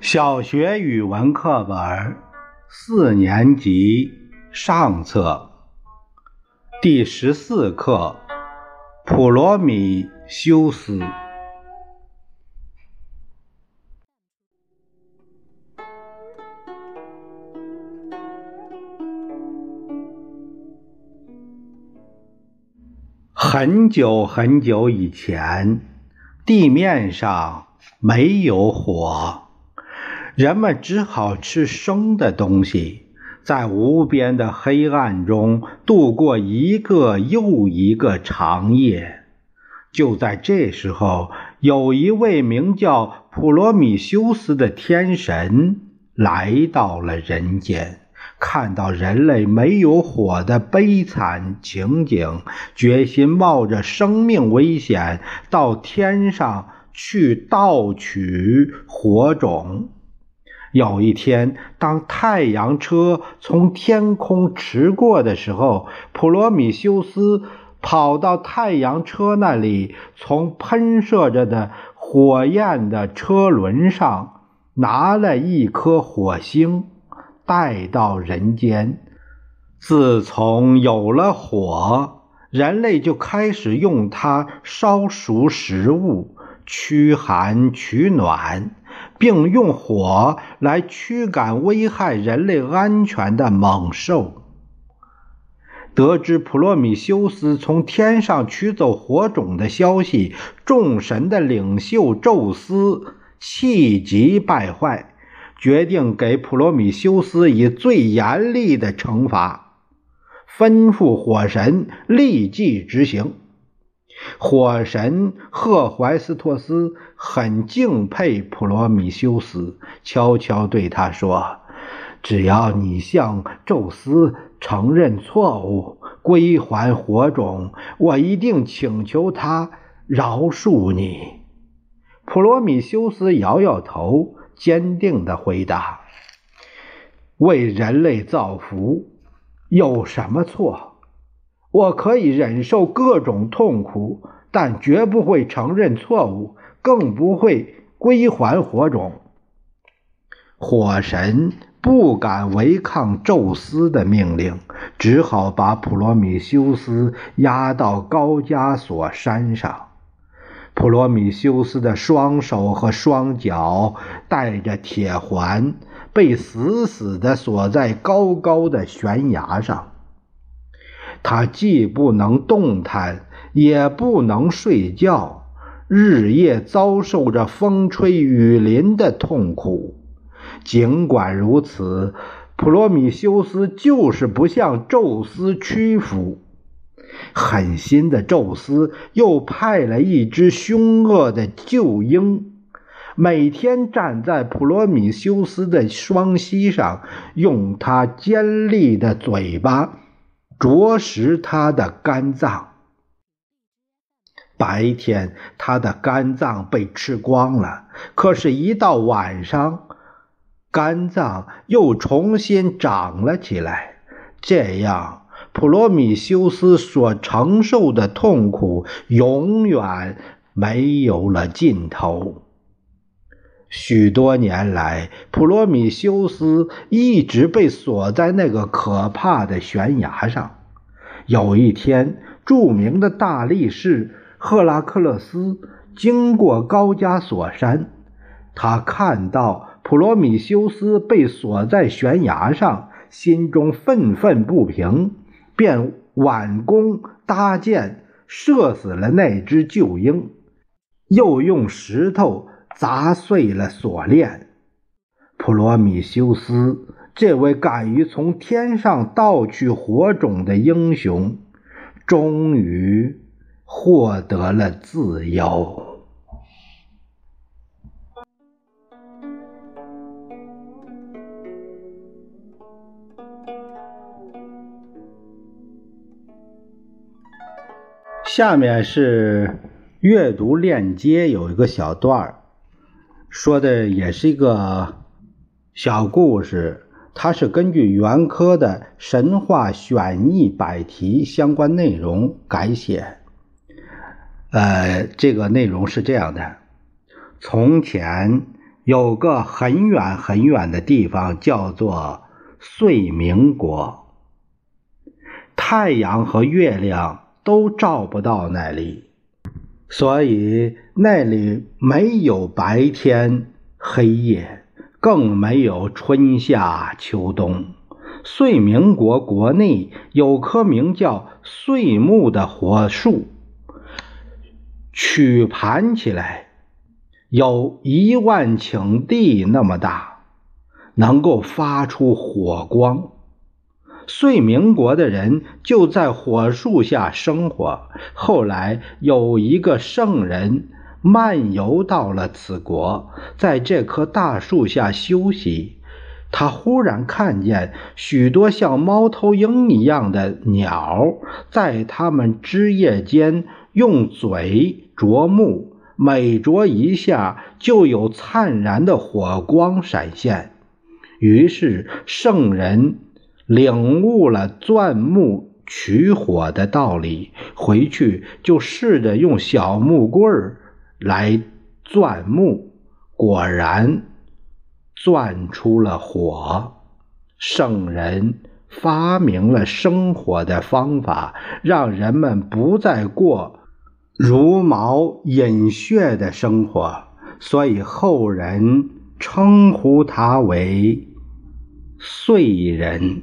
小学语文课本四年级上册第十四课《普罗米修斯》。很久很久以前，地面上没有火。人们只好吃生的东西，在无边的黑暗中度过一个又一个长夜。就在这时候，有一位名叫普罗米修斯的天神来到了人间，看到人类没有火的悲惨情景，决心冒着生命危险到天上去盗取火种。有一天，当太阳车从天空驰过的时候，普罗米修斯跑到太阳车那里，从喷射着的火焰的车轮上拿了一颗火星，带到人间。自从有了火，人类就开始用它烧熟食物，驱寒取暖。并用火来驱赶危害人类安全的猛兽。得知普罗米修斯从天上取走火种的消息，众神的领袖宙斯气急败坏，决定给普罗米修斯以最严厉的惩罚，吩咐火神立即执行。火神赫淮斯托斯很敬佩普罗米修斯，悄悄对他说：“只要你向宙斯承认错误，归还火种，我一定请求他饶恕你。”普罗米修斯摇摇头，坚定地回答：“为人类造福，有什么错？”我可以忍受各种痛苦，但绝不会承认错误，更不会归还火种。火神不敢违抗宙斯的命令，只好把普罗米修斯押到高加索山上。普罗米修斯的双手和双脚带着铁环，被死死地锁在高高的悬崖上。他既不能动弹，也不能睡觉，日夜遭受着风吹雨淋的痛苦。尽管如此，普罗米修斯就是不向宙斯屈服。狠心的宙斯又派了一只凶恶的鹫鹰，每天站在普罗米修斯的双膝上，用它尖利的嘴巴。啄食他的肝脏。白天，他的肝脏被吃光了，可是，一到晚上，肝脏又重新长了起来。这样，普罗米修斯所承受的痛苦永远没有了尽头。许多年来，普罗米修斯一直被锁在那个可怕的悬崖上。有一天，著名的大力士赫拉克勒斯经过高加索山，他看到普罗米修斯被锁在悬崖上，心中愤愤不平，便挽弓搭箭，射死了那只鹫鹰。又用石头砸碎了锁链。普罗米修斯，这位敢于从天上盗取火种的英雄，终于获得了自由。下面是。阅读链接有一个小段儿，说的也是一个小故事，它是根据袁科的神话选译百题相关内容改写。呃，这个内容是这样的：从前有个很远很远的地方叫做遂明国，太阳和月亮都照不到那里，所以那里没有白天黑夜，更没有春夏秋冬。遂明国国内有棵名叫岁木的火树，曲盘起来。有一万顷地那么大，能够发出火光。遂明国的人就在火树下生活。后来有一个圣人漫游到了此国，在这棵大树下休息。他忽然看见许多像猫头鹰一样的鸟，在它们枝叶间用嘴啄木。每啄一下，就有灿然的火光闪现。于是圣人领悟了钻木取火的道理，回去就试着用小木棍儿来钻木，果然钻出了火。圣人发明了生火的方法，让人们不再过。茹毛饮血的生活，所以后人称呼他为燧人。